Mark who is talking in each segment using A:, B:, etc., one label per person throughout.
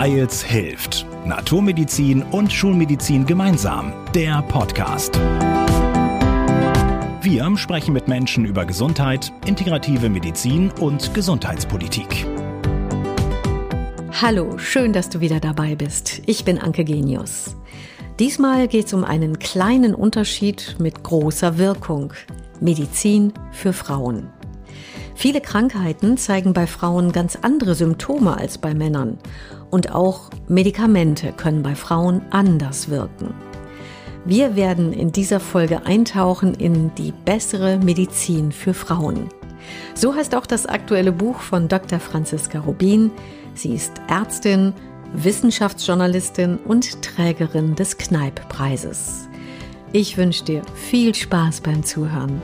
A: Weils hilft. Naturmedizin und Schulmedizin gemeinsam. Der Podcast. Wir sprechen mit Menschen über Gesundheit, integrative Medizin und Gesundheitspolitik.
B: Hallo, schön, dass du wieder dabei bist. Ich bin Anke Genius. Diesmal geht es um einen kleinen Unterschied mit großer Wirkung. Medizin für Frauen. Viele Krankheiten zeigen bei Frauen ganz andere Symptome als bei Männern. Und auch Medikamente können bei Frauen anders wirken. Wir werden in dieser Folge eintauchen in die bessere Medizin für Frauen. So heißt auch das aktuelle Buch von Dr. Franziska Rubin. Sie ist Ärztin, Wissenschaftsjournalistin und Trägerin des Kneipp-Preises. Ich wünsche dir viel Spaß beim Zuhören.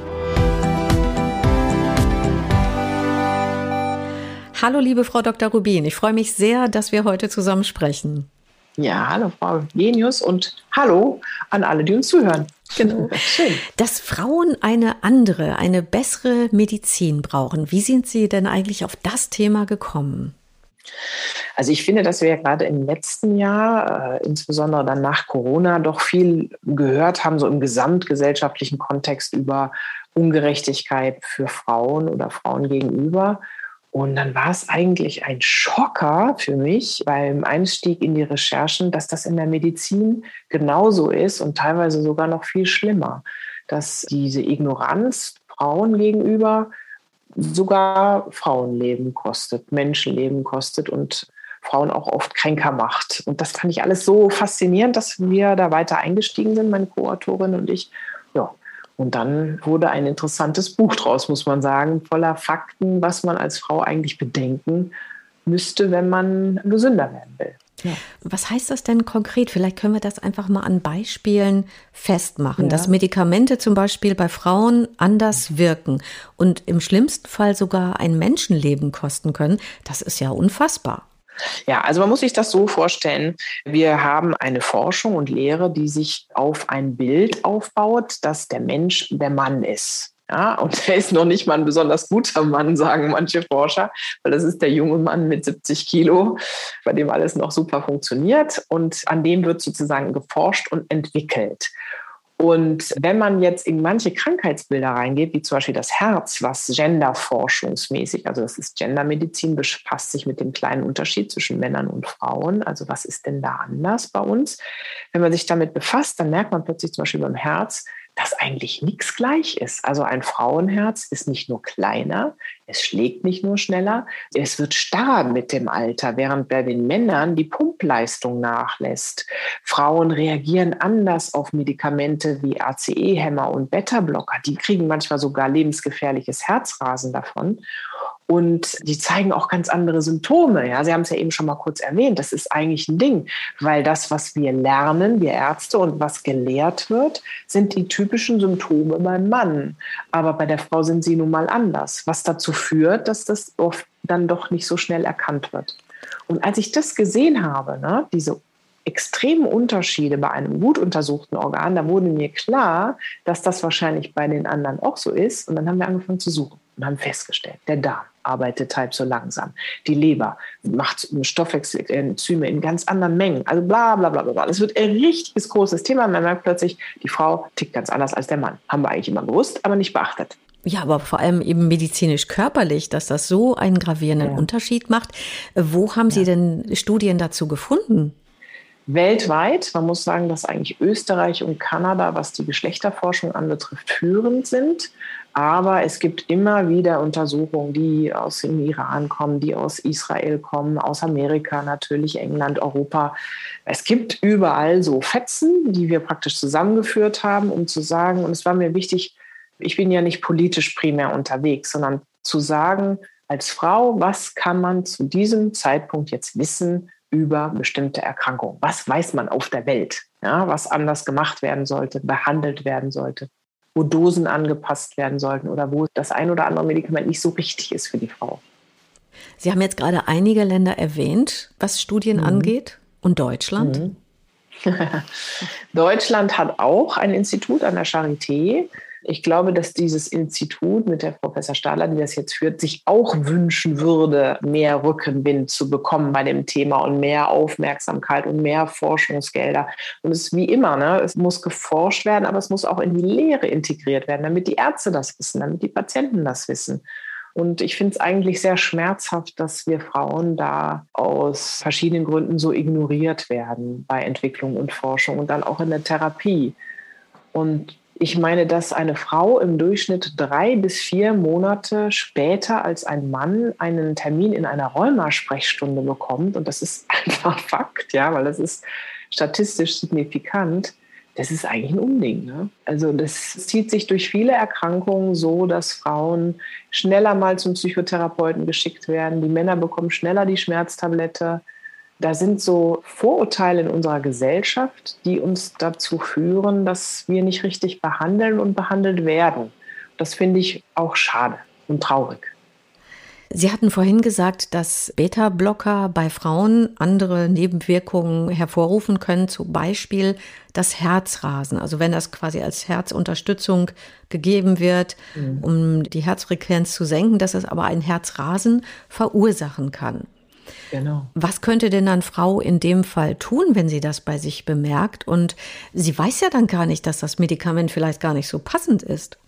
B: Hallo, liebe Frau Dr. Rubin. Ich freue mich sehr, dass wir heute zusammen sprechen.
C: Ja, hallo, Frau Genius und hallo an alle, die uns zuhören.
B: Genau. Schön. Dass Frauen eine andere, eine bessere Medizin brauchen. Wie sind Sie denn eigentlich auf das Thema gekommen?
C: Also ich finde, dass wir ja gerade im letzten Jahr, äh, insbesondere dann nach Corona, doch viel gehört haben, so im gesamtgesellschaftlichen Kontext über Ungerechtigkeit für Frauen oder Frauen gegenüber. Und dann war es eigentlich ein Schocker für mich beim Einstieg in die Recherchen, dass das in der Medizin genauso ist und teilweise sogar noch viel schlimmer, dass diese Ignoranz Frauen gegenüber sogar Frauenleben kostet, Menschenleben kostet und Frauen auch oft kränker macht. Und das fand ich alles so faszinierend, dass wir da weiter eingestiegen sind, meine Co-Autorin und ich. Und dann wurde ein interessantes Buch draus, muss man sagen, voller Fakten, was man als Frau eigentlich bedenken müsste, wenn man gesünder werden will.
B: Ja. Was heißt das denn konkret? Vielleicht können wir das einfach mal an Beispielen festmachen, ja. dass Medikamente zum Beispiel bei Frauen anders wirken und im schlimmsten Fall sogar ein Menschenleben kosten können. Das ist ja unfassbar.
C: Ja, also man muss sich das so vorstellen. Wir haben eine Forschung und Lehre, die sich auf ein Bild aufbaut, dass der Mensch der Mann ist. Ja, und er ist noch nicht mal ein besonders guter Mann, sagen manche Forscher, weil das ist der junge Mann mit 70 Kilo, bei dem alles noch super funktioniert. Und an dem wird sozusagen geforscht und entwickelt. Und wenn man jetzt in manche Krankheitsbilder reingeht, wie zum Beispiel das Herz, was genderforschungsmäßig, also das ist Gendermedizin, befasst sich mit dem kleinen Unterschied zwischen Männern und Frauen. Also was ist denn da anders bei uns? Wenn man sich damit befasst, dann merkt man plötzlich zum Beispiel beim Herz, dass eigentlich nichts gleich ist. Also ein Frauenherz ist nicht nur kleiner, es schlägt nicht nur schneller, es wird starr mit dem Alter, während bei den Männern die Pumpleistung nachlässt. Frauen reagieren anders auf Medikamente wie ACE-Hämmer und Beta-Blocker. Die kriegen manchmal sogar lebensgefährliches Herzrasen davon. Und die zeigen auch ganz andere Symptome. Ja, Sie haben es ja eben schon mal kurz erwähnt. Das ist eigentlich ein Ding, weil das, was wir lernen, wir Ärzte und was gelehrt wird, sind die typischen Symptome beim Mann. Aber bei der Frau sind sie nun mal anders, was dazu führt, dass das oft dann doch nicht so schnell erkannt wird. Und als ich das gesehen habe, ne, diese extremen Unterschiede bei einem gut untersuchten Organ, da wurde mir klar, dass das wahrscheinlich bei den anderen auch so ist. Und dann haben wir angefangen zu suchen und haben festgestellt, der Darm arbeitet halb so langsam. Die Leber macht Stoffwechselenzyme in ganz anderen Mengen. Also bla bla bla bla. Es wird ein richtiges großes Thema. Man merkt plötzlich, die Frau tickt ganz anders als der Mann. Haben wir eigentlich immer gewusst, aber nicht beachtet.
B: Ja, aber vor allem eben medizinisch-körperlich, dass das so einen gravierenden ja. Unterschied macht. Wo haben ja. Sie denn Studien dazu gefunden?
C: Weltweit, man muss sagen, dass eigentlich Österreich und Kanada, was die Geschlechterforschung anbetrifft, führend sind. Aber es gibt immer wieder Untersuchungen, die aus dem Iran kommen, die aus Israel kommen, aus Amerika natürlich, England, Europa. Es gibt überall so Fetzen, die wir praktisch zusammengeführt haben, um zu sagen, und es war mir wichtig, ich bin ja nicht politisch primär unterwegs, sondern zu sagen, als Frau, was kann man zu diesem Zeitpunkt jetzt wissen über bestimmte Erkrankungen? Was weiß man auf der Welt? Ja, was anders gemacht werden sollte, behandelt werden sollte? Wo Dosen angepasst werden sollten oder wo das ein oder andere Medikament nicht so richtig ist für die Frau.
B: Sie haben jetzt gerade einige Länder erwähnt, was Studien mhm. angeht. Und Deutschland? Mhm.
C: Deutschland hat auch ein Institut an der Charité, Ich glaube, dass dieses Institut mit der Professor Stahler, die das jetzt führt, sich auch wünschen würde, mehr Rückenwind zu bekommen bei dem Thema und mehr Aufmerksamkeit und mehr Forschungsgelder. Und es ist wie immer, ne? es muss geforscht werden, aber es muss auch in die Lehre integriert werden, damit die Ärzte das wissen, damit die Patienten das wissen. Und ich finde es eigentlich sehr schmerzhaft, dass wir Frauen da aus verschiedenen Gründen so ignoriert werden bei Entwicklung und Forschung und dann auch in der Therapie. Und ich meine, dass eine Frau im Durchschnitt drei bis vier Monate später als ein Mann einen Termin in einer Rheuma-Sprechstunde bekommt. Und das ist einfach Fakt, ja, weil das ist statistisch signifikant das ist eigentlich ein Unding. Ne? Also das zieht sich durch viele Erkrankungen so, dass Frauen schneller mal zum Psychotherapeuten geschickt werden. Die Männer bekommen schneller die Schmerztablette. Da sind so Vorurteile in unserer Gesellschaft, die uns dazu führen, dass wir nicht richtig behandeln und behandelt werden. Das finde ich auch schade und traurig.
B: Sie hatten vorhin gesagt, dass Beta-Blocker bei Frauen andere Nebenwirkungen hervorrufen können, zum Beispiel das Herzrasen. Also wenn das quasi als Herzunterstützung gegeben wird, mhm. um die Herzfrequenz zu senken, dass es aber ein Herzrasen verursachen kann. Genau. Was könnte denn dann Frau in dem Fall tun, wenn sie das bei sich bemerkt? Und sie weiß ja dann gar nicht, dass das Medikament vielleicht gar nicht so passend ist.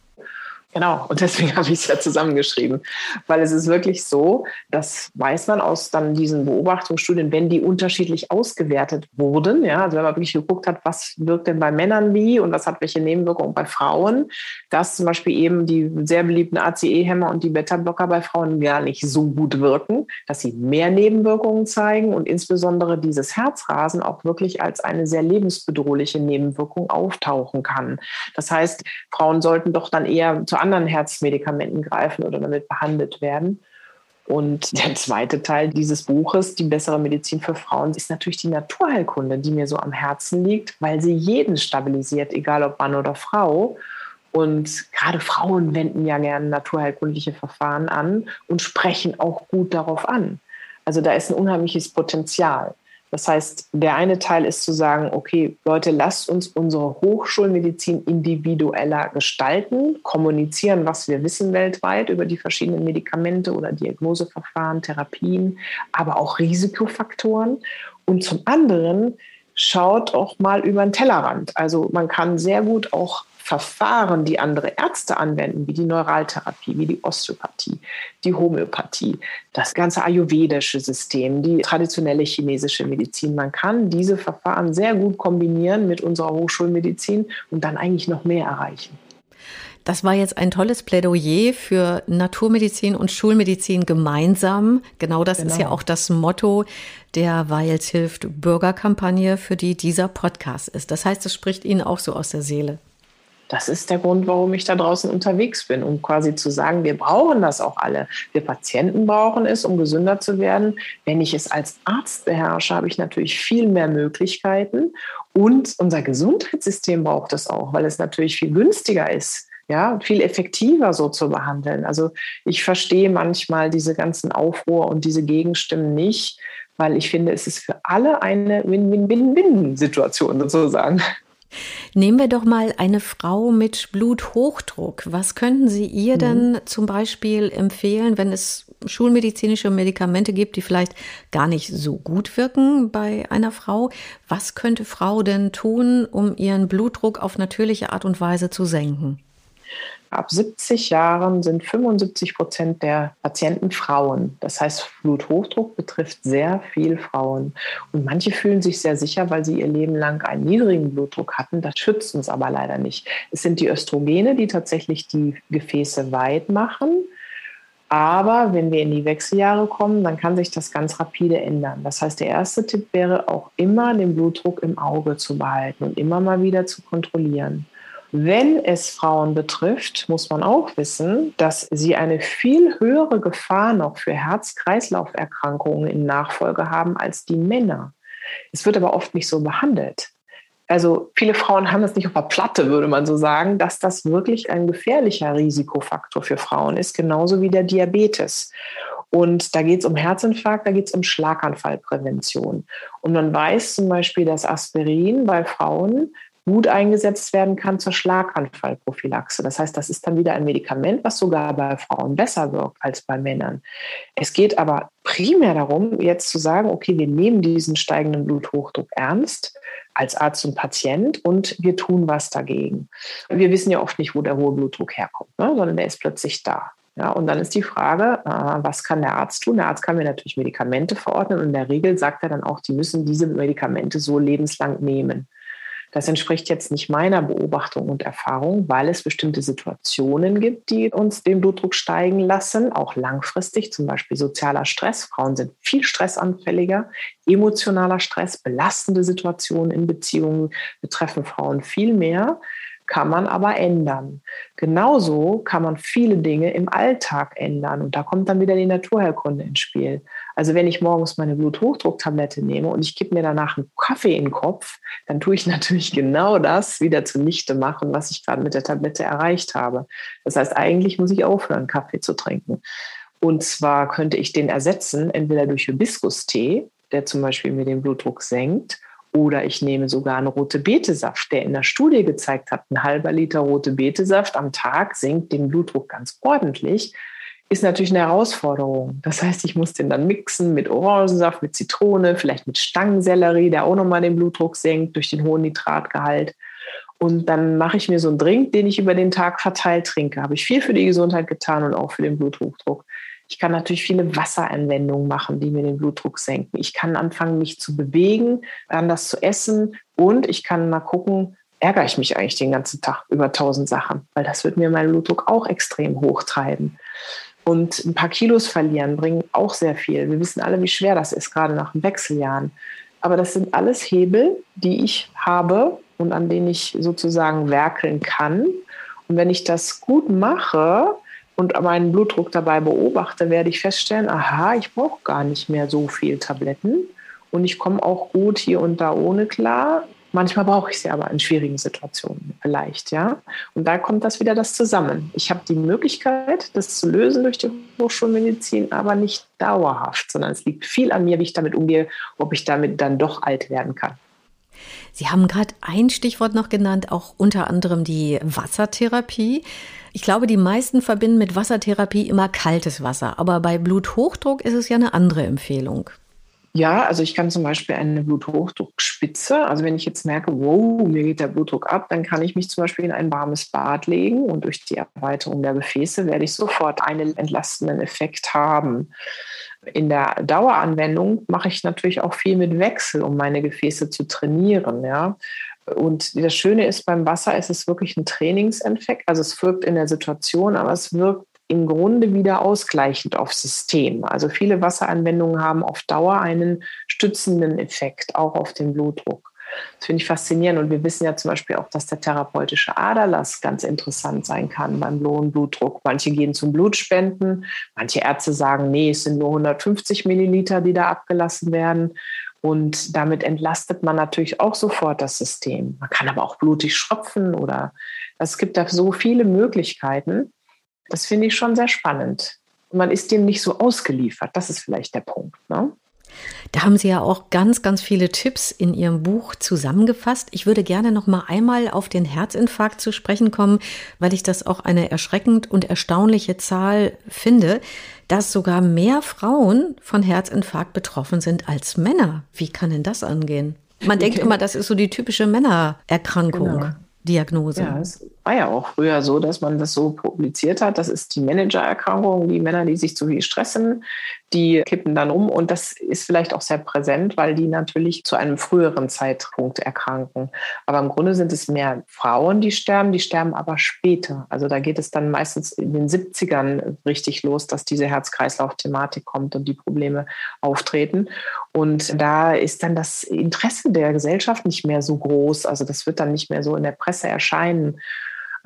C: Genau, und deswegen habe ich es ja zusammengeschrieben, weil es ist wirklich so, das weiß man aus dann diesen Beobachtungsstudien, wenn die unterschiedlich ausgewertet wurden, ja, also wenn man wirklich geguckt hat, was wirkt denn bei Männern wie und was hat welche Nebenwirkungen bei Frauen, dass zum Beispiel eben die sehr beliebten ACE-Hämmer und die Beta-Blocker bei Frauen gar nicht so gut wirken, dass sie mehr Nebenwirkungen zeigen und insbesondere dieses Herzrasen auch wirklich als eine sehr lebensbedrohliche Nebenwirkung auftauchen kann. Das heißt, Frauen sollten doch dann eher zu anderen Herzmedikamenten greifen oder damit behandelt werden. Und der zweite Teil dieses Buches, die bessere Medizin für Frauen, ist natürlich die Naturheilkunde, die mir so am Herzen liegt, weil sie jeden stabilisiert, egal ob Mann oder Frau. Und gerade Frauen wenden ja gerne naturheilkundliche Verfahren an und sprechen auch gut darauf an. Also da ist ein unheimliches Potenzial. Das heißt, der eine Teil ist zu sagen, okay, Leute, lasst uns unsere Hochschulmedizin individueller gestalten, kommunizieren, was wir wissen weltweit über die verschiedenen Medikamente oder Diagnoseverfahren, Therapien, aber auch Risikofaktoren. Und zum anderen schaut auch mal über den Tellerrand. Also man kann sehr gut auch Verfahren, die andere Ärzte anwenden, wie die Neuraltherapie, wie die Osteopathie, die Homöopathie, das ganze ayurvedische System, die traditionelle chinesische Medizin. Man kann diese Verfahren sehr gut kombinieren mit unserer Hochschulmedizin und dann eigentlich noch mehr erreichen.
B: Das war jetzt ein tolles Plädoyer für Naturmedizin und Schulmedizin gemeinsam. Genau das genau. ist ja genau. auch das Motto der Weils hilft Bürgerkampagne, für die dieser Podcast ist. Das heißt, es spricht Ihnen auch so aus der Seele.
C: Das ist der Grund, warum ich da draußen unterwegs bin, um quasi zu sagen, wir brauchen das auch alle. Wir Patienten brauchen es, um gesünder zu werden. Wenn ich es als Arzt beherrsche, habe ich natürlich viel mehr Möglichkeiten. Und unser Gesundheitssystem braucht es auch, weil es natürlich viel günstiger ist. Ja, viel effektiver so zu behandeln. Also ich verstehe manchmal diese ganzen Aufruhr und diese Gegenstimmen nicht, weil ich finde, es ist für alle eine Win-Win-Win-Win-Situation sozusagen.
B: Nehmen wir doch mal eine Frau mit Bluthochdruck. Was könnten Sie ihr mhm. denn zum Beispiel empfehlen, wenn es schulmedizinische Medikamente gibt, die vielleicht gar nicht so gut wirken bei einer Frau? Was könnte Frau denn tun, um ihren Blutdruck auf natürliche Art und Weise zu senken?
C: Ab 70 Jahren sind 75 Prozent der Patienten Frauen. Das heißt, Bluthochdruck betrifft sehr viel Frauen. Und manche fühlen sich sehr sicher, weil sie ihr Leben lang einen niedrigen Blutdruck hatten. Das schützt uns aber leider nicht. Es sind die Östrogene, die tatsächlich die Gefäße weit machen. Aber wenn wir in die Wechseljahre kommen, dann kann sich das ganz rapide ändern. Das heißt, der erste Tipp wäre auch immer den Blutdruck im Auge zu behalten und immer mal wieder zu kontrollieren. Wenn es Frauen betrifft, muss man auch wissen, dass sie eine viel höhere Gefahr noch für Herz-Kreislauf-Erkrankungen in Nachfolge haben als die Männer. Es wird aber oft nicht so behandelt. Also viele Frauen haben das nicht auf der Platte, würde man so sagen, dass das wirklich ein gefährlicher Risikofaktor für Frauen ist, genauso wie der Diabetes. Und da geht es um Herzinfarkt, da geht es um Schlaganfallprävention. Und man weiß zum Beispiel, dass Aspirin bei Frauen gut eingesetzt werden kann zur Schlaganfallprophylaxe. Das heißt, das ist dann wieder ein Medikament, was sogar bei Frauen besser wirkt als bei Männern. Es geht aber primär darum, jetzt zu sagen, okay, wir nehmen diesen steigenden Bluthochdruck ernst als Arzt und Patient und wir tun was dagegen. Wir wissen ja oft nicht, wo der hohe Blutdruck herkommt, ne? sondern der ist plötzlich da. Ja, und dann ist die Frage, äh, was kann der Arzt tun? Der Arzt kann mir natürlich Medikamente verordnen und in der Regel sagt er dann auch, die müssen diese Medikamente so lebenslang nehmen. Das entspricht jetzt nicht meiner Beobachtung und Erfahrung, weil es bestimmte Situationen gibt, die uns den Blutdruck steigen lassen, auch langfristig, zum Beispiel sozialer Stress. Frauen sind viel stressanfälliger, emotionaler Stress, belastende Situationen in Beziehungen betreffen Frauen viel mehr kann man aber ändern. Genauso kann man viele Dinge im Alltag ändern. Und da kommt dann wieder die Naturheilkunde ins Spiel. Also wenn ich morgens meine Bluthochdrucktablette nehme und ich gebe mir danach einen Kaffee in den Kopf, dann tue ich natürlich genau das wieder zunichte machen, was ich gerade mit der Tablette erreicht habe. Das heißt, eigentlich muss ich aufhören, Kaffee zu trinken. Und zwar könnte ich den ersetzen, entweder durch Hibiskus-Tee, der zum Beispiel mir den Blutdruck senkt, oder ich nehme sogar einen rote Betesaft, der in der Studie gezeigt hat, ein halber Liter rote Betesaft am Tag senkt den Blutdruck ganz ordentlich. Ist natürlich eine Herausforderung. Das heißt, ich muss den dann mixen mit Orangensaft, mit Zitrone, vielleicht mit Stangensellerie, der auch nochmal den Blutdruck senkt durch den hohen Nitratgehalt. Und dann mache ich mir so einen Drink, den ich über den Tag verteilt trinke. Habe ich viel für die Gesundheit getan und auch für den Bluthochdruck. Ich kann natürlich viele Wasseranwendungen machen, die mir den Blutdruck senken. Ich kann anfangen, mich zu bewegen, anders zu essen und ich kann mal gucken, ärgere ich mich eigentlich den ganzen Tag über tausend Sachen, weil das wird mir meinen Blutdruck auch extrem hochtreiben. Und ein paar Kilos verlieren bringen auch sehr viel. Wir wissen alle, wie schwer das ist, gerade nach den Wechseljahren. Aber das sind alles Hebel, die ich habe und an denen ich sozusagen werkeln kann. Und wenn ich das gut mache, und meinen Blutdruck dabei beobachte, werde ich feststellen, aha, ich brauche gar nicht mehr so viel Tabletten und ich komme auch gut hier und da ohne klar. Manchmal brauche ich sie aber in schwierigen Situationen vielleicht, ja. Und da kommt das wieder das zusammen. Ich habe die Möglichkeit, das zu lösen durch die Hochschulmedizin, aber nicht dauerhaft, sondern es liegt viel an mir, wie ich damit umgehe, ob ich damit dann doch alt werden kann.
B: Sie haben gerade ein Stichwort noch genannt, auch unter anderem die Wassertherapie. Ich glaube, die meisten verbinden mit Wassertherapie immer kaltes Wasser, aber bei Bluthochdruck ist es ja eine andere Empfehlung.
C: Ja, also ich kann zum Beispiel eine Bluthochdruckspitze, also wenn ich jetzt merke, wow, mir geht der Blutdruck ab, dann kann ich mich zum Beispiel in ein warmes Bad legen und durch die Erweiterung der Gefäße werde ich sofort einen entlastenden Effekt haben. In der Daueranwendung mache ich natürlich auch viel mit Wechsel, um meine Gefäße zu trainieren. Ja. Und das Schöne ist beim Wasser, es ist wirklich ein Trainingseffekt. Also es wirkt in der Situation, aber es wirkt im Grunde wieder ausgleichend aufs System. Also viele Wasseranwendungen haben auf Dauer einen stützenden Effekt, auch auf den Blutdruck. Das finde ich faszinierend. Und wir wissen ja zum Beispiel auch, dass der therapeutische Aderlass ganz interessant sein kann beim hohen Blutdruck. Manche gehen zum Blutspenden. Manche Ärzte sagen, nee, es sind nur 150 Milliliter, die da abgelassen werden. Und damit entlastet man natürlich auch sofort das System. Man kann aber auch blutig schröpfen oder es gibt da so viele Möglichkeiten. Das finde ich schon sehr spannend. Und man ist dem nicht so ausgeliefert. Das ist vielleicht der Punkt. Ne?
B: Da haben Sie ja auch ganz, ganz viele Tipps in Ihrem Buch zusammengefasst. Ich würde gerne noch mal einmal auf den Herzinfarkt zu sprechen kommen, weil ich das auch eine erschreckend und erstaunliche Zahl finde, dass sogar mehr Frauen von Herzinfarkt betroffen sind als Männer. Wie kann denn das angehen? Man denkt immer, das ist so die typische Männererkrankung. Genau. Diagnose.
C: Ja, es war ja auch früher so, dass man das so publiziert hat. Das ist die Managererkrankung, die Männer, die sich zu viel stressen, die kippen dann um. Und das ist vielleicht auch sehr präsent, weil die natürlich zu einem früheren Zeitpunkt erkranken. Aber im Grunde sind es mehr Frauen, die sterben, die sterben aber später. Also da geht es dann meistens in den 70ern richtig los, dass diese Herz-Kreislauf-Thematik kommt und die Probleme auftreten. Und da ist dann das Interesse der Gesellschaft nicht mehr so groß. Also das wird dann nicht mehr so in der Presse erscheinen.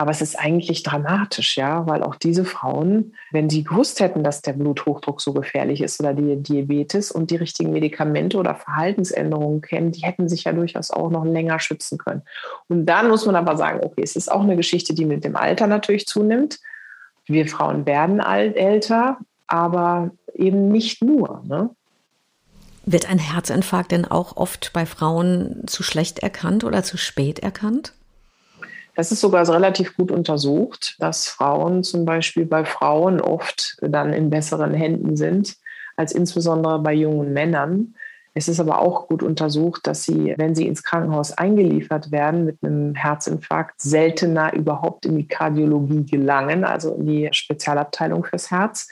C: Aber es ist eigentlich dramatisch, ja, weil auch diese Frauen, wenn sie gewusst hätten, dass der Bluthochdruck so gefährlich ist oder die Diabetes und die richtigen Medikamente oder Verhaltensänderungen kennen, die hätten sich ja durchaus auch noch länger schützen können. Und dann muss man aber sagen, okay, es ist auch eine Geschichte, die mit dem Alter natürlich zunimmt. Wir Frauen werden alt, älter, aber eben nicht nur. Ne?
B: Wird ein Herzinfarkt denn auch oft bei Frauen zu schlecht erkannt oder zu spät erkannt?
C: Das ist sogar relativ gut untersucht, dass Frauen zum Beispiel bei Frauen oft dann in besseren Händen sind als insbesondere bei jungen Männern. Es ist aber auch gut untersucht, dass sie, wenn sie ins Krankenhaus eingeliefert werden mit einem Herzinfarkt, seltener überhaupt in die Kardiologie gelangen, also in die Spezialabteilung fürs Herz,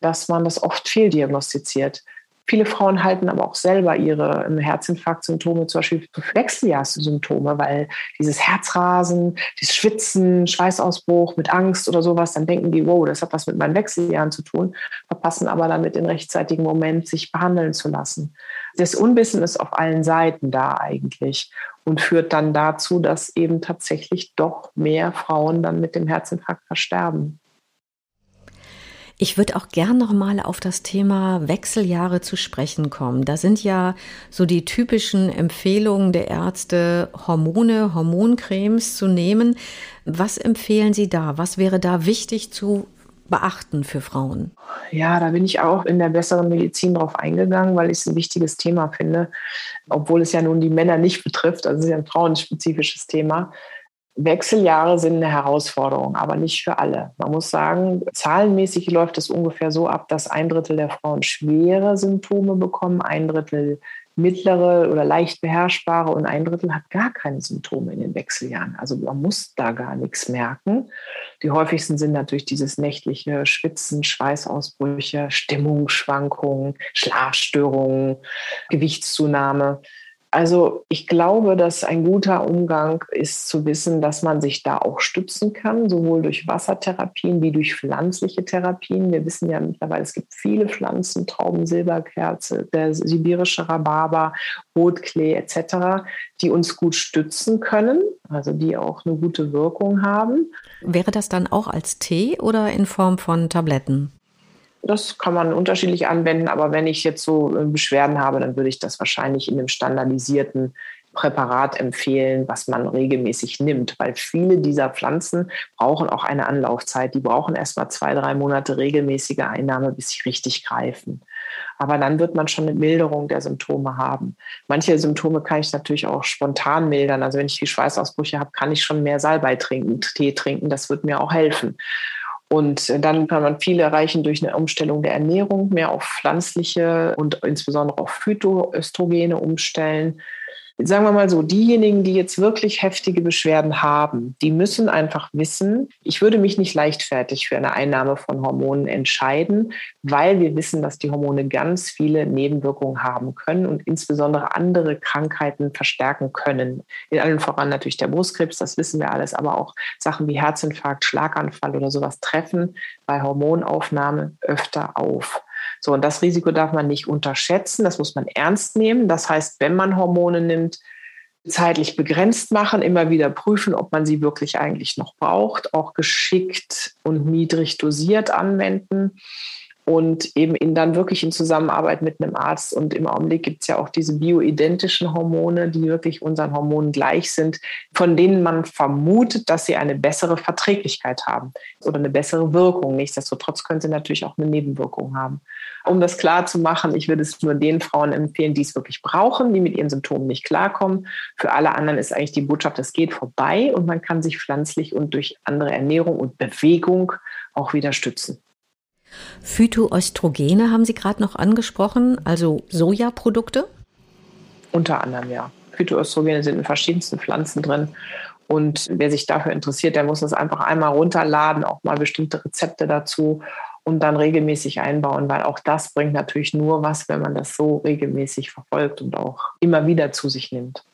C: dass man das oft fehldiagnostiziert. Viele Frauen halten aber auch selber ihre ähm, Herzinfarktsymptome zum Beispiel für Wechseljahrssymptome, weil dieses Herzrasen, dieses Schwitzen, Schweißausbruch mit Angst oder sowas, dann denken die, wow, das hat was mit meinen Wechseljahren zu tun, verpassen aber damit den rechtzeitigen Moment, sich behandeln zu lassen. Das Unwissen ist auf allen Seiten da eigentlich und führt dann dazu, dass eben tatsächlich doch mehr Frauen dann mit dem Herzinfarkt versterben.
B: Ich würde auch gern noch mal auf das Thema Wechseljahre zu sprechen kommen. Da sind ja so die typischen Empfehlungen der Ärzte, Hormone, Hormoncremes zu nehmen. Was empfehlen Sie da? Was wäre da wichtig zu beachten für Frauen?
C: Ja, da bin ich auch in der besseren Medizin drauf eingegangen, weil ich es ein wichtiges Thema finde, obwohl es ja nun die Männer nicht betrifft. Also es ist ja ein frauenspezifisches Thema. Wechseljahre sind eine Herausforderung, aber nicht für alle. Man muss sagen, zahlenmäßig läuft es ungefähr so ab, dass ein Drittel der Frauen schwere Symptome bekommen, ein Drittel mittlere oder leicht beherrschbare und ein Drittel hat gar keine Symptome in den Wechseljahren. Also man muss da gar nichts merken. Die häufigsten sind natürlich dieses nächtliche Schwitzen, Schweißausbrüche, Stimmungsschwankungen, Schlafstörungen, Gewichtszunahme. Also ich glaube, dass ein guter Umgang ist zu wissen, dass man sich da auch stützen kann, sowohl durch Wassertherapien wie durch pflanzliche Therapien. Wir wissen ja mittlerweile, es gibt viele Pflanzen, Trauben, Silberkerze, der sibirische Rhabarber, Rotklee etc., die uns gut stützen können, also die auch eine gute Wirkung haben.
B: Wäre das dann auch als Tee oder in Form von Tabletten?
C: Das kann man unterschiedlich anwenden, aber wenn ich jetzt so äh, Beschwerden habe, dann würde ich das wahrscheinlich in einem standardisierten Präparat empfehlen, was man regelmäßig nimmt, weil viele dieser Pflanzen brauchen auch eine Anlaufzeit. Die brauchen erst mal zwei, drei Monate regelmäßige Einnahme, bis sie richtig greifen. Aber dann wird man schon eine Milderung der Symptome haben. Manche Symptome kann ich natürlich auch spontan mildern. Also wenn ich die Schweißausbrüche habe, kann ich schon mehr Salbei trinken, Tee trinken. Das wird mir auch helfen. Und dann kann man viel erreichen durch eine Umstellung der Ernährung, mehr auf pflanzliche und insbesondere auf Phytoöstrogene umstellen sagen wir mal so, diejenigen, die jetzt wirklich heftige Beschwerden haben, die müssen einfach wissen, ich würde mich nicht leichtfertig für eine Einnahme von Hormonen entscheiden, weil wir wissen, dass die Hormone ganz viele Nebenwirkungen haben können und insbesondere andere Krankheiten verstärken können. In allen voran natürlich der Brustkrebs, das wissen wir alles, aber auch Sachen wie Herzinfarkt, Schlaganfall oder sowas treffen bei Hormonaufnahme öfter auf. So, und das Risiko darf man nicht unterschätzen, das muss man ernst nehmen. Das heißt, wenn man Hormone nimmt, zeitlich begrenzt machen, immer wieder prüfen, ob man sie wirklich eigentlich noch braucht, auch geschickt und niedrig dosiert anwenden und eben in dann wirklich in Zusammenarbeit mit einem Arzt. Und im Augenblick gibt es ja auch diese bioidentischen Hormone, die wirklich unseren Hormonen gleich sind, von denen man vermutet, dass sie eine bessere Verträglichkeit haben oder eine bessere Wirkung. Nichtsdestotrotz können sie natürlich auch eine Nebenwirkung haben. Um das klar zu machen, ich würde es nur den Frauen empfehlen, die es wirklich brauchen, die mit ihren Symptomen nicht klarkommen. Für alle anderen ist eigentlich die Botschaft, es geht vorbei und man kann sich pflanzlich und durch andere Ernährung und Bewegung auch wieder stützen.
B: Phytoöstrogene haben Sie gerade noch angesprochen, also Sojaprodukte?
C: Unter anderem, ja. Phytoöstrogene sind in verschiedensten Pflanzen drin. Und wer sich dafür interessiert, der muss das einfach einmal runterladen, auch mal bestimmte Rezepte dazu und dann regelmäßig einbauen, weil auch das bringt natürlich nur was, wenn man das so regelmäßig verfolgt und auch immer wieder zu sich nimmt.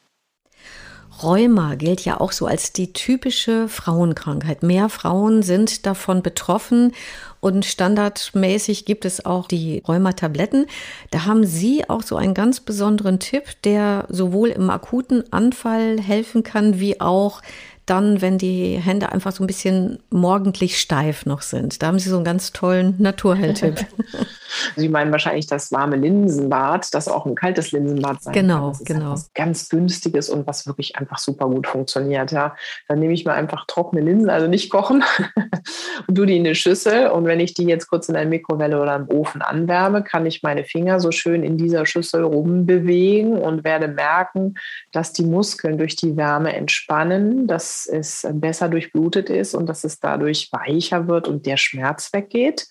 B: Rheuma gilt ja auch so als die typische Frauenkrankheit. Mehr Frauen sind davon betroffen und standardmäßig gibt es auch die Rheumatabletten. Da haben Sie auch so einen ganz besonderen Tipp, der sowohl im akuten Anfall helfen kann, wie auch dann, wenn die Hände einfach so ein bisschen morgendlich steif noch sind. Da haben Sie so einen ganz tollen Naturheiltipp.
C: Sie meinen wahrscheinlich das warme Linsenbad, das auch ein kaltes Linsenbad sein
B: genau,
C: kann.
B: Das ist genau.
C: Was ganz günstiges und was wirklich einfach super gut funktioniert. Ja, dann nehme ich mir einfach trockene Linsen, also nicht kochen, und tue die in eine Schüssel. Und wenn ich die jetzt kurz in der Mikrowelle oder im Ofen anwärme, kann ich meine Finger so schön in dieser Schüssel rumbewegen und werde merken, dass die Muskeln durch die Wärme entspannen, dass es besser durchblutet ist und dass es dadurch weicher wird und der Schmerz weggeht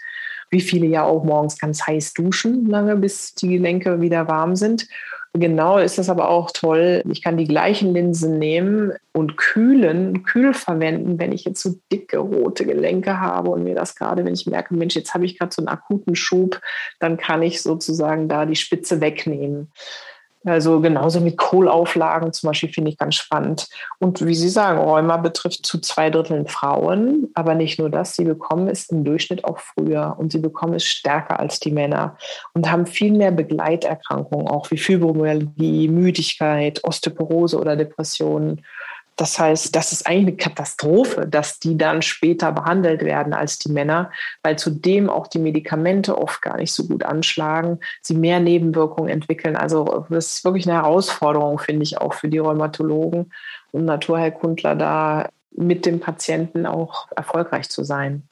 C: wie viele ja auch morgens ganz heiß duschen, lange bis die Gelenke wieder warm sind. Genau ist es aber auch toll. Ich kann die gleichen Linsen nehmen und kühlen, kühl verwenden, wenn ich jetzt so dicke rote Gelenke habe und mir das gerade, wenn ich merke, Mensch, jetzt habe ich gerade so einen akuten Schub, dann kann ich sozusagen da die Spitze wegnehmen. Also genauso mit Kohlauflagen zum Beispiel finde ich ganz spannend. Und wie Sie sagen, Rheuma betrifft zu zwei Dritteln Frauen, aber nicht nur das, sie bekommen es im Durchschnitt auch früher und sie bekommen es stärker als die Männer und haben viel mehr Begleiterkrankungen, auch wie Fibromyalgie, Müdigkeit, Osteoporose oder Depressionen. Das heißt, das ist eigentlich eine Katastrophe, dass die dann später behandelt werden als die Männer, weil zudem auch die Medikamente oft gar nicht so gut anschlagen, sie mehr Nebenwirkungen entwickeln. Also das ist wirklich eine Herausforderung, finde ich, auch für die Rheumatologen und Naturheilkundler da mit dem Patienten auch erfolgreich zu sein.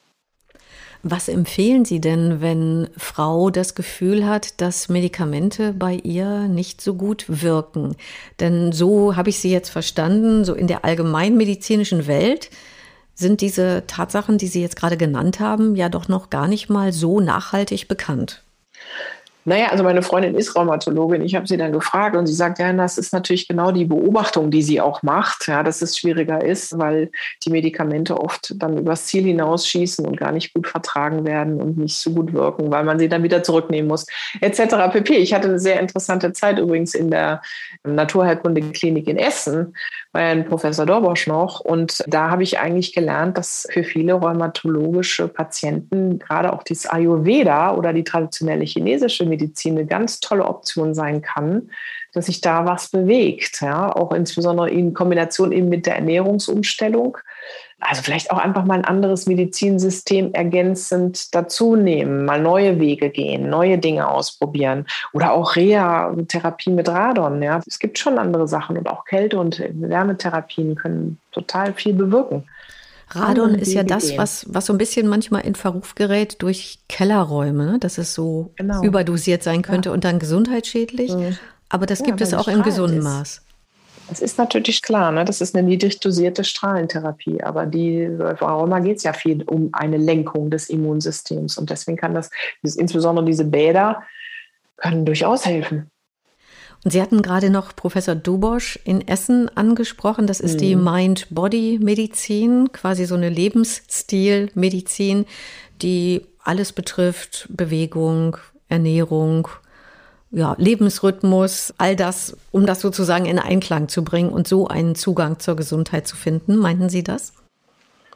B: Was empfehlen Sie denn, wenn Frau das Gefühl hat, dass Medikamente bei ihr nicht so gut wirken? Denn so habe ich Sie jetzt verstanden, so in der allgemeinmedizinischen Welt sind diese Tatsachen, die Sie jetzt gerade genannt haben, ja doch noch gar nicht mal so nachhaltig bekannt.
C: Naja, also meine Freundin ist Rheumatologin. Ich habe sie dann gefragt und sie sagt, ja, das ist natürlich genau die Beobachtung, die sie auch macht, ja, dass es schwieriger ist, weil die Medikamente oft dann übers Ziel hinausschießen und gar nicht gut vertragen werden und nicht so gut wirken, weil man sie dann wieder zurücknehmen muss, etc. pp. Ich hatte eine sehr interessante Zeit übrigens in der Naturheilkunde-Klinik in Essen bei Herrn Professor Dorbosch noch und da habe ich eigentlich gelernt, dass für viele rheumatologische Patienten gerade auch dieses Ayurveda oder die traditionelle chinesische Medizin Medizin eine ganz tolle Option sein kann, dass sich da was bewegt. Ja? Auch insbesondere in Kombination eben mit der Ernährungsumstellung. Also vielleicht auch einfach mal ein anderes Medizinsystem ergänzend dazu nehmen, mal neue Wege gehen, neue Dinge ausprobieren oder auch Reha-Therapie mit Radon. Ja? Es gibt schon andere Sachen und auch Kälte- und Wärmetherapien können total viel bewirken.
B: Radon ist ja das, was, was so ein bisschen manchmal in Verruf gerät durch Kellerräume, ne? dass es so genau. überdosiert sein könnte ja. und dann gesundheitsschädlich. Mhm. Aber das ja, gibt es auch im gesunden Maß.
C: Das ist natürlich klar, ne? das ist eine niedrig dosierte Strahlentherapie, aber die Rheuma geht es ja viel um eine Lenkung des Immunsystems und deswegen kann das, insbesondere diese Bäder, können durchaus helfen.
B: Und Sie hatten gerade noch Professor Dubosch in Essen angesprochen. Das ist mhm. die Mind-Body-Medizin, quasi so eine Lebensstil-Medizin, die alles betrifft, Bewegung, Ernährung, ja, Lebensrhythmus, all das, um das sozusagen in Einklang zu bringen und so einen Zugang zur Gesundheit zu finden. Meinten Sie das?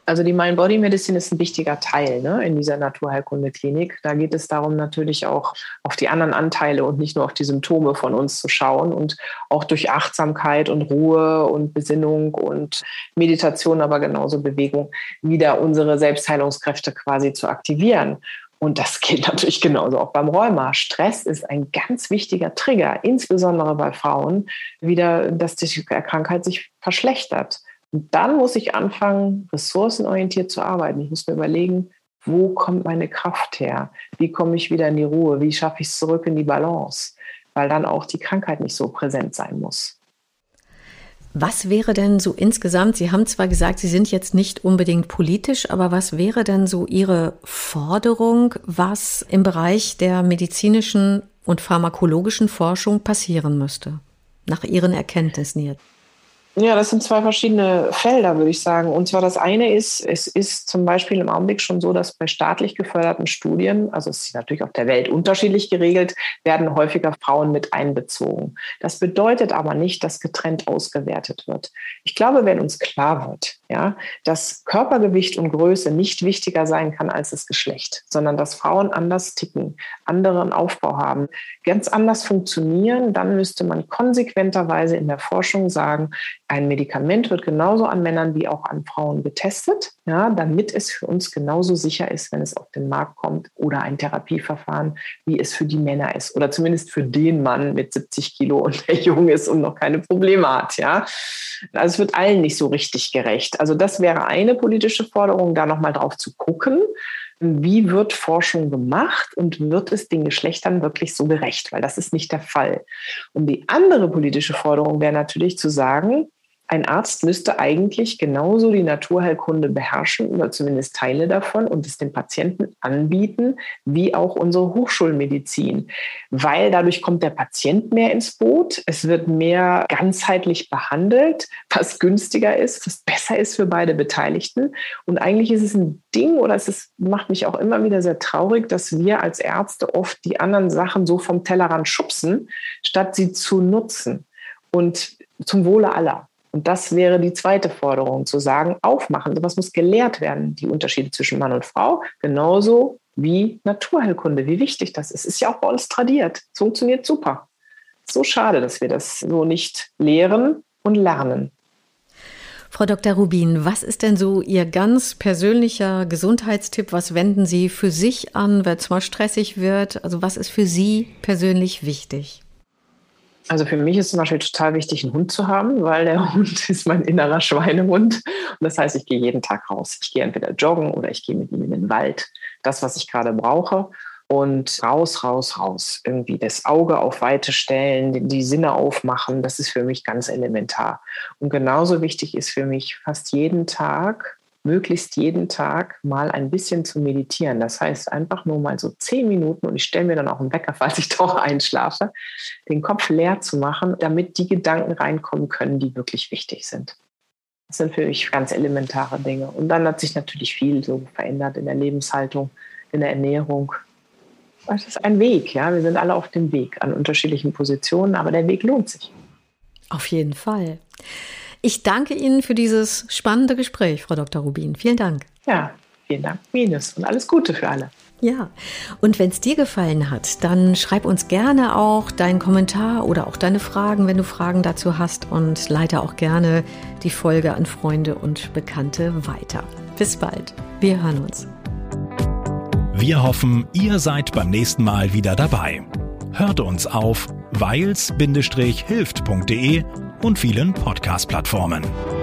C: Also die Mind-Body-Medicine ist ein wichtiger Teil ne, in dieser Naturheilkunde-Klinik. Da geht es darum, natürlich auch auf die anderen Anteile und nicht nur auf die Symptome von uns zu schauen und auch durch Achtsamkeit und Ruhe und Besinnung und Meditation, aber genauso Bewegung, wieder unsere Selbstheilungskräfte quasi zu aktivieren. Und das geht natürlich genauso auch beim Rheuma. Stress ist ein ganz wichtiger Trigger, insbesondere bei Frauen, wieder, dass die Krankheit sich verschlechtert. Und dann muss ich anfangen, ressourcenorientiert zu arbeiten. Ich muss mir überlegen, wo kommt meine Kraft her? Wie komme ich wieder in die Ruhe? Wie schaffe ich es zurück in die Balance? Weil dann auch die Krankheit nicht so präsent sein muss.
B: Was wäre denn so insgesamt, Sie haben zwar gesagt, Sie sind jetzt nicht unbedingt politisch, aber was wäre denn so Ihre Forderung, was im Bereich der medizinischen und pharmakologischen Forschung passieren müsste, nach Ihren Erkenntnissen jetzt?
C: Ja, das sind zwei verschiedene Felder, würde ich sagen. Und zwar das eine ist, es ist zum Beispiel im Augenblick schon so, dass bei staatlich geförderten Studien, also es ist natürlich auf der Welt unterschiedlich geregelt, werden häufiger Frauen mit einbezogen. Das bedeutet aber nicht, dass getrennt ausgewertet wird. Ich glaube, wenn uns klar wird, ja, dass Körpergewicht und Größe nicht wichtiger sein kann als das Geschlecht, sondern dass Frauen anders ticken, anderen Aufbau haben, ganz anders funktionieren, dann müsste man konsequenterweise in der Forschung sagen, ein Medikament wird genauso an Männern wie auch an Frauen getestet, ja, damit es für uns genauso sicher ist, wenn es auf den Markt kommt oder ein Therapieverfahren, wie es für die Männer ist oder zumindest für den Mann mit 70 Kilo und der jung ist und noch keine Probleme hat. Ja. Also es wird allen nicht so richtig gerecht. Also das wäre eine politische Forderung, da nochmal drauf zu gucken wie wird Forschung gemacht und wird es den Geschlechtern wirklich so gerecht? Weil das ist nicht der Fall. Und die andere politische Forderung wäre natürlich zu sagen, ein Arzt müsste eigentlich genauso die Naturheilkunde beherrschen oder zumindest Teile davon und es den Patienten anbieten, wie auch unsere Hochschulmedizin. Weil dadurch kommt der Patient mehr ins Boot, es wird mehr ganzheitlich behandelt, was günstiger ist, was besser ist für beide Beteiligten. Und eigentlich ist es ein Ding oder es ist, macht mich auch immer wieder sehr traurig, dass wir als Ärzte oft die anderen Sachen so vom Tellerrand schubsen, statt sie zu nutzen. Und zum Wohle aller. Und das wäre die zweite Forderung, zu sagen, aufmachen. Was muss gelehrt werden, die Unterschiede zwischen Mann und Frau, genauso wie Naturheilkunde, wie wichtig das ist. Ist ja auch bei uns tradiert. Es funktioniert super. So schade, dass wir das so nicht lehren und lernen.
B: Frau Dr. Rubin, was ist denn so Ihr ganz persönlicher Gesundheitstipp? Was wenden Sie für sich an, wenn es mal stressig wird? Also was ist für Sie persönlich wichtig?
C: Also für mich ist zum Beispiel total wichtig, einen Hund zu haben, weil der Hund ist mein innerer Schweinehund. Und das heißt, ich gehe jeden Tag raus. Ich gehe entweder joggen oder ich gehe mit ihm in den Wald. Das, was ich gerade brauche. Und raus, raus, raus. Irgendwie das Auge auf Weite stellen, die Sinne aufmachen, das ist für mich ganz elementar. Und genauso wichtig ist für mich fast jeden Tag möglichst jeden Tag mal ein bisschen zu meditieren. Das heißt, einfach nur mal so zehn Minuten und ich stelle mir dann auch einen Wecker, falls ich doch einschlafe, den Kopf leer zu machen, damit die Gedanken reinkommen können, die wirklich wichtig sind. Das sind für mich ganz elementare Dinge. Und dann hat sich natürlich viel so verändert in der Lebenshaltung, in der Ernährung. Das ist ein Weg, ja. Wir sind alle auf dem Weg an unterschiedlichen Positionen, aber der Weg lohnt sich.
B: Auf jeden Fall. Ich danke Ihnen für dieses spannende Gespräch, Frau Dr. Rubin. Vielen Dank.
C: Ja, vielen Dank, Minus. Und alles Gute für alle.
B: Ja, und wenn es dir gefallen hat, dann schreib uns gerne auch deinen Kommentar oder auch deine Fragen, wenn du Fragen dazu hast und leite auch gerne die Folge an Freunde und Bekannte weiter. Bis bald. Wir hören uns.
A: Wir hoffen, ihr seid beim nächsten Mal wieder dabei. Hört uns auf weils-hilft.de und vielen Podcast-Plattformen.